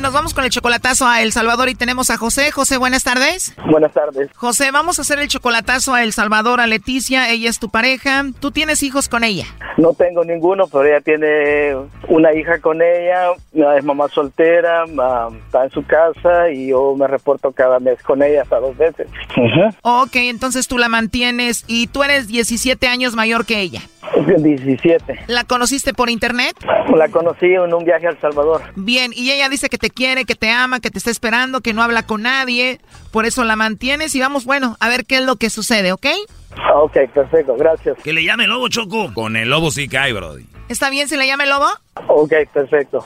Nos vamos con el chocolatazo a El Salvador y tenemos a José. José, buenas tardes. Buenas tardes. José, vamos a hacer el chocolatazo a El Salvador, a Leticia. Ella es tu pareja. ¿Tú tienes hijos con ella? No tengo ninguno, pero ella tiene una hija con ella. Es mamá soltera, está en su casa y yo me reporto cada mes con ella hasta dos veces. Ok, entonces tú la mantienes y tú eres 17 años mayor que ella. 17. ¿La conociste por internet? La conocí en un viaje a El Salvador. Bien, y ella dice que te quiere, que te ama, que te está esperando, que no habla con nadie. Por eso la mantienes y vamos, bueno, a ver qué es lo que sucede, ¿ok? Ah, ok, perfecto, gracias. Que le llame lobo, Choco. Con el lobo sí cae, brody. ¿Está bien si le llame lobo? Ok, perfecto.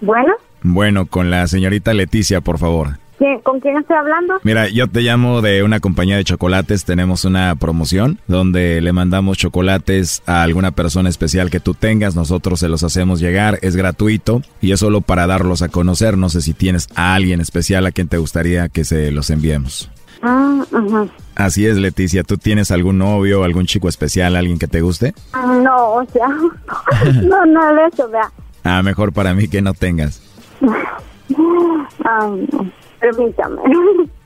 Bueno. Bueno, con la señorita Leticia, por favor. ¿Con quién estoy hablando? Mira, yo te llamo de una compañía de chocolates. Tenemos una promoción donde le mandamos chocolates a alguna persona especial que tú tengas. Nosotros se los hacemos llegar. Es gratuito y es solo para darlos a conocer. No sé si tienes a alguien especial a quien te gustaría que se los enviemos. Ah, Así es, Leticia. ¿Tú tienes algún novio, algún chico especial, alguien que te guste? No, o sea, no, no de eso, vea. Ah, mejor para mí que no tengas. No. Permítame.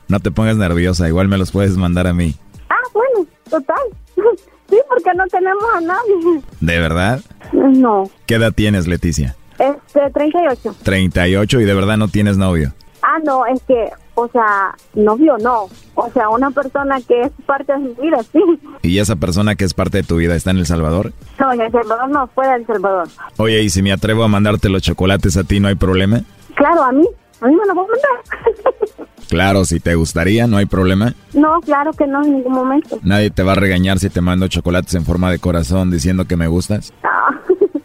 No te pongas nerviosa, igual me los puedes mandar a mí. Ah, bueno, total. Sí, porque no tenemos a nadie. ¿De verdad? No. ¿Qué edad tienes, Leticia? Este, 38. 38 y de verdad no tienes novio. Ah, no, es que, o sea, novio no. O sea, una persona que es parte de mi vida, sí. ¿Y esa persona que es parte de tu vida está en El Salvador? No, en El Salvador no, fuera de El Salvador. Oye, ¿y si me atrevo a mandarte los chocolates a ti, no hay problema? Claro, a mí. A mí me lo voy a mandar. Claro, si te gustaría, no hay problema. No, claro que no, en ningún momento. Nadie te va a regañar si te mando chocolates en forma de corazón diciendo que me gustas. No,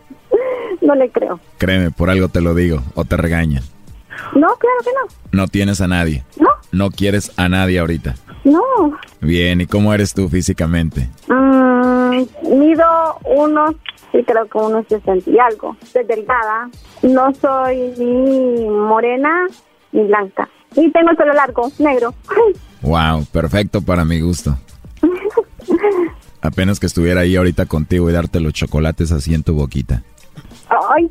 no le creo. Créeme, por algo te lo digo, o te regañan. No, claro que no. No tienes a nadie. No. No quieres a nadie ahorita. No. Bien, ¿y cómo eres tú físicamente? Mm, mido unos, sí creo que unos sesenta y algo. Soy delgada. No soy ni morena ni blanca. Y tengo el pelo largo, negro. Wow, perfecto para mi gusto. Apenas que estuviera ahí ahorita contigo y darte los chocolates así en tu boquita. Ay,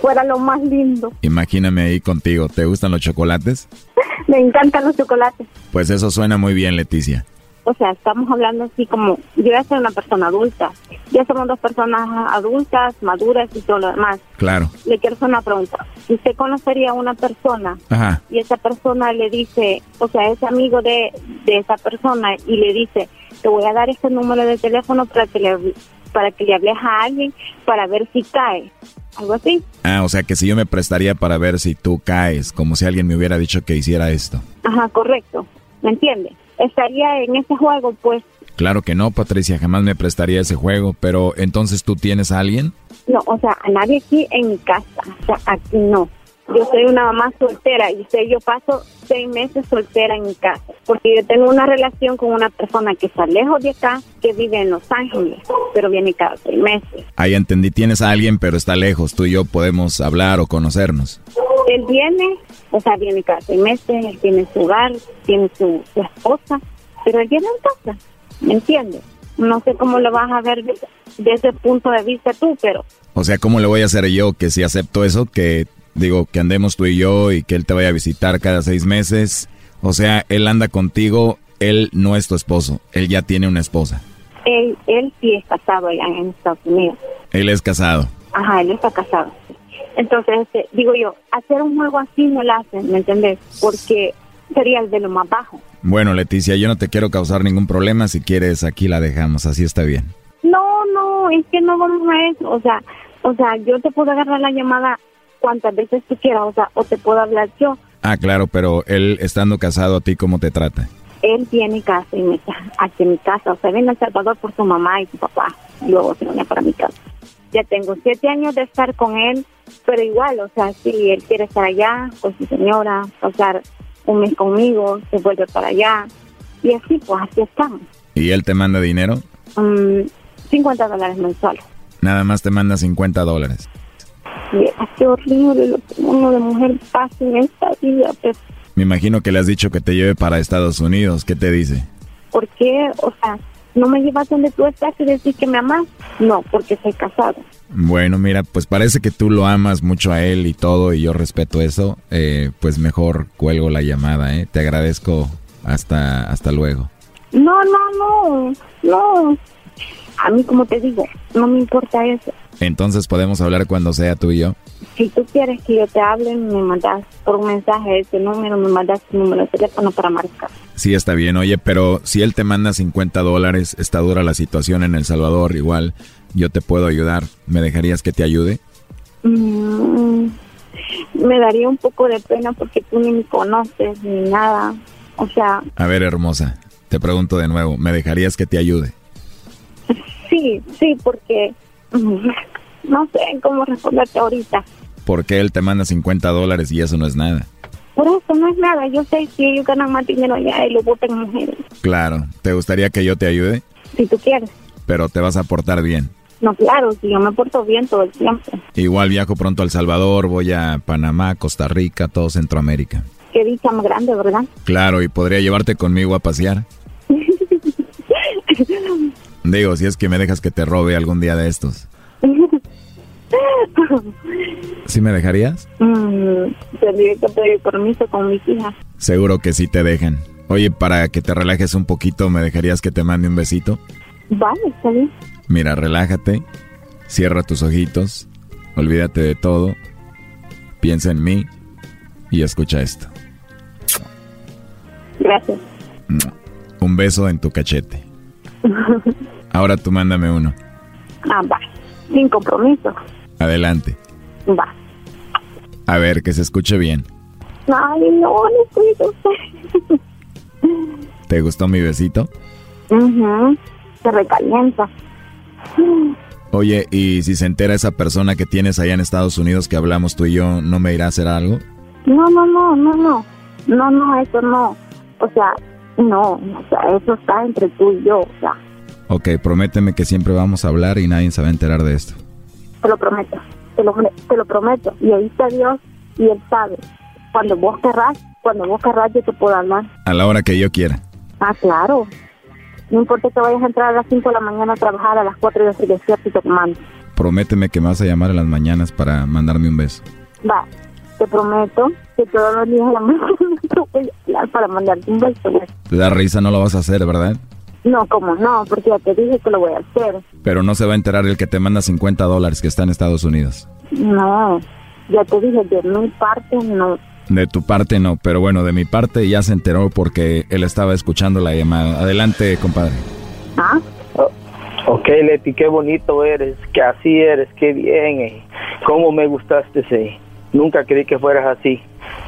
fuera lo más lindo. Imagíname ahí contigo. ¿Te gustan los chocolates? Me encantan los chocolates. Pues eso suena muy bien, Leticia. O sea, estamos hablando así como, yo ya soy una persona adulta. Ya somos dos personas adultas, maduras y todo lo demás. Claro. Le quiero hacer una pregunta. Si usted conocería a una persona Ajá. y esa persona le dice, o sea, es amigo de, de esa persona y le dice, te voy a dar este número de teléfono para que le, para que le hables a alguien para ver si cae. Algo así. Ah, o sea que si yo me prestaría para ver si tú caes, como si alguien me hubiera dicho que hiciera esto. Ajá, correcto. ¿Me entiende? Estaría en ese juego, pues. Claro que no, Patricia, jamás me prestaría ese juego, pero entonces tú tienes a alguien? No, o sea, a nadie aquí en mi casa. O sea, aquí no. yo soy una mamá soltera y sé, yo paso seis meses soltera en mi casa, porque yo tengo una relación con una persona que está lejos de acá, que vive en Los Ángeles, pero viene cada seis meses. Ahí entendí, tienes a alguien, pero está lejos, tú y yo podemos hablar o conocernos. Él viene, o sea, viene cada seis meses, él tiene su hogar, tiene su, esposa, pero él viene en casa, ¿me entiendes? No sé cómo lo vas a ver desde, desde ese punto de vista tú, pero... O sea, ¿cómo le voy a hacer yo que si acepto eso, que Digo, que andemos tú y yo y que él te vaya a visitar cada seis meses. O sea, él anda contigo, él no es tu esposo, él ya tiene una esposa. Él, él sí es casado allá en Estados Unidos. Él es casado. Ajá, él está casado. Entonces, este, digo yo, hacer un juego así no lo hacen, ¿me entendés? Porque sería el de lo más bajo. Bueno, Leticia, yo no te quiero causar ningún problema. Si quieres, aquí la dejamos. Así está bien. No, no, es que no vamos a eso. O sea, o sea, yo te puedo agarrar la llamada cuantas veces tú quieras, o sea, o te puedo hablar yo. Ah, claro, pero él estando casado a ti, ¿cómo te trata? Él tiene casa y me aquí en mi casa, o sea, viene a El Salvador por su mamá y su papá, y luego se viene para mi casa. Ya tengo siete años de estar con él, pero igual, o sea, si él quiere estar allá con su señora, pasar un mes conmigo, se vuelve para allá, y así, pues así estamos. ¿Y él te manda dinero? 50 mm, dólares mensuales. Nada más te manda 50 dólares qué horrible lo que uno de mujer pasa en esta vida. Pues. Me imagino que le has dicho que te lleve para Estados Unidos. ¿Qué te dice? ¿Por qué? O sea, ¿no me llevas donde tú estás y decir que me amas? No, porque soy casado. Bueno, mira, pues parece que tú lo amas mucho a él y todo, y yo respeto eso. Eh, pues mejor cuelgo la llamada, ¿eh? Te agradezco. Hasta, hasta luego. No, no, no, no. A mí, como te digo, no me importa eso. Entonces podemos hablar cuando sea tú y yo. Si tú quieres que yo te hable, me mandas por un mensaje ese número, me mandas tu número de teléfono para marcar. Sí, está bien. Oye, pero si él te manda 50 dólares, está dura la situación en El Salvador, igual yo te puedo ayudar. ¿Me dejarías que te ayude? Mm, me daría un poco de pena porque tú ni me conoces ni nada. O sea... A ver, hermosa, te pregunto de nuevo, ¿me dejarías que te ayude? Sí, sí, porque no sé cómo responderte ahorita. ¿Por qué él te manda 50 dólares y eso no es nada? Por eso no es nada. Yo sé que ellos ganan más dinero allá y lo votan mujeres. Claro. ¿Te gustaría que yo te ayude? Si tú quieres. Pero te vas a portar bien. No, claro, si yo me porto bien todo el tiempo. Igual viajo pronto a El Salvador, voy a Panamá, Costa Rica, todo Centroamérica. Qué dicha más grande, ¿verdad? Claro, y podría llevarte conmigo a pasear. Digo, si es que me dejas que te robe algún día de estos. ¿Sí me dejarías? Mm, tendría que pedir permiso con mis hijas. Seguro que sí te dejan. Oye, para que te relajes un poquito, ¿me dejarías que te mande un besito? Vale, está bien. Mira, relájate, cierra tus ojitos, olvídate de todo, piensa en mí y escucha esto. Gracias. Un beso en tu cachete. Ahora tú mándame uno. Ah, va. Sin compromiso. Adelante. Va. A ver, que se escuche bien. Ay, no, no ¿Te gustó mi besito? Mhm. Se recalienta. Oye, ¿y si se entera esa persona que tienes allá en Estados Unidos que hablamos tú y yo, no me irá a hacer algo? No, no, no, no, no. No, no, eso no. O sea, no, o sea, eso está entre tú y yo, o sea. Ok, prométeme que siempre vamos a hablar y nadie se va a enterar de esto. Te lo prometo, te lo, te lo prometo. Y ahí está Dios y Él sabe. Cuando vos querrás, cuando vos querrás yo te puedo hablar. A la hora que yo quiera. Ah, claro. No importa que vayas a entrar a las 5 de la mañana a trabajar, a las 4 y despierto y te mando. Prométeme que me vas a llamar a las mañanas para mandarme un beso. Va, te prometo que todos los días a la mañana para mandarte un beso. Te da risa, no lo vas a hacer, ¿verdad? No, como no, porque ya te dije que lo voy a hacer. Pero no se va a enterar el que te manda 50 dólares que está en Estados Unidos. No, ya te dije, de mi parte no. De tu parte no, pero bueno, de mi parte ya se enteró porque él estaba escuchando la llamada. Adelante, compadre. ¿Ah? ok, Leti, qué bonito eres, que así eres, qué bien. Eh. ¿Cómo me gustaste, sí? Nunca creí que fueras así.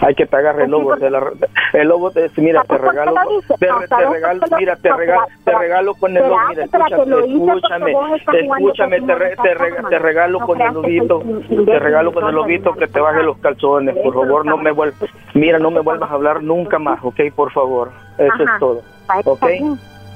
Hay que te agarre lobo, te la, El lobo te dice, mira, te regalo, te, regalo, mira, te regalo, te regalo con el lobo, mira, escúchame, escúchame, escúchame, te, regalo con el lobito, te regalo con el lobito que te baje los calzones, por favor, no me vuelvas, mira, no me vuelvas a hablar nunca más, ok, por favor, eso es todo, ok.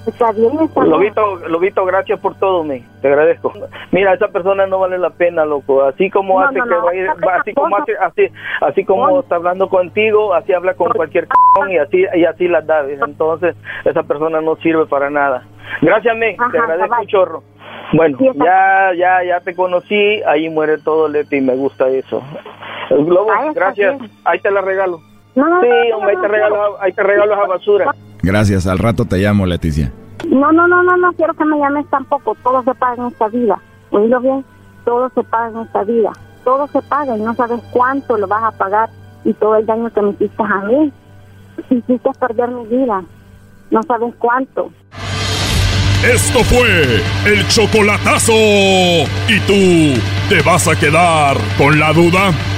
Está bien, está Lobito, Lobito, gracias por todo, me. Te agradezco. Mira, esa persona no vale la pena, loco. Así como hace que va a ir, así como hace, así, así como está hablando contigo, así habla con cualquier c y así y así las da. Entonces, esa persona no sirve para nada. Gracias, me. te agradezco un chorro. Bueno, ya, ya, ya te conocí. Ahí muere todo, Leti. Me gusta eso. El globo, gracias. Ahí te la regalo. sí, hombre, ahí te regalo, ahí te regalo esa basura. Gracias, al rato te llamo, Leticia. No, no, no, no, no quiero que me llames tampoco. Todo se paga en esta vida. Oído bien, todo se paga en esta vida. Todo se paga y no sabes cuánto lo vas a pagar y todo el daño que me hiciste a mí. Hiciste perder mi vida. No sabes cuánto. Esto fue el chocolatazo. ¿Y tú te vas a quedar con la duda?